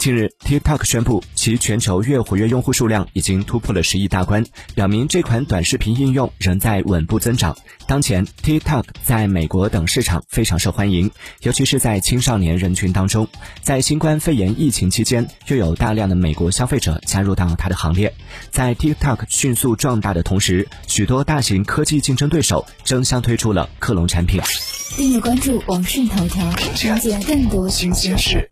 近日 tiktok 宣布其全球月活跃用户数量已经突破了十亿大关表明这款短视频应用仍在稳步增长。当前 tiktok 在美国等市场非常受欢迎尤其是在青少年人群当中。在新冠肺炎疫情期间又有大量的美国消费者加入到它的行列。在 tiktok 迅速壮大的同时许多大型科技竞争对手争相推出了克隆产品。订阅关注网讯头条了解更多新鲜事。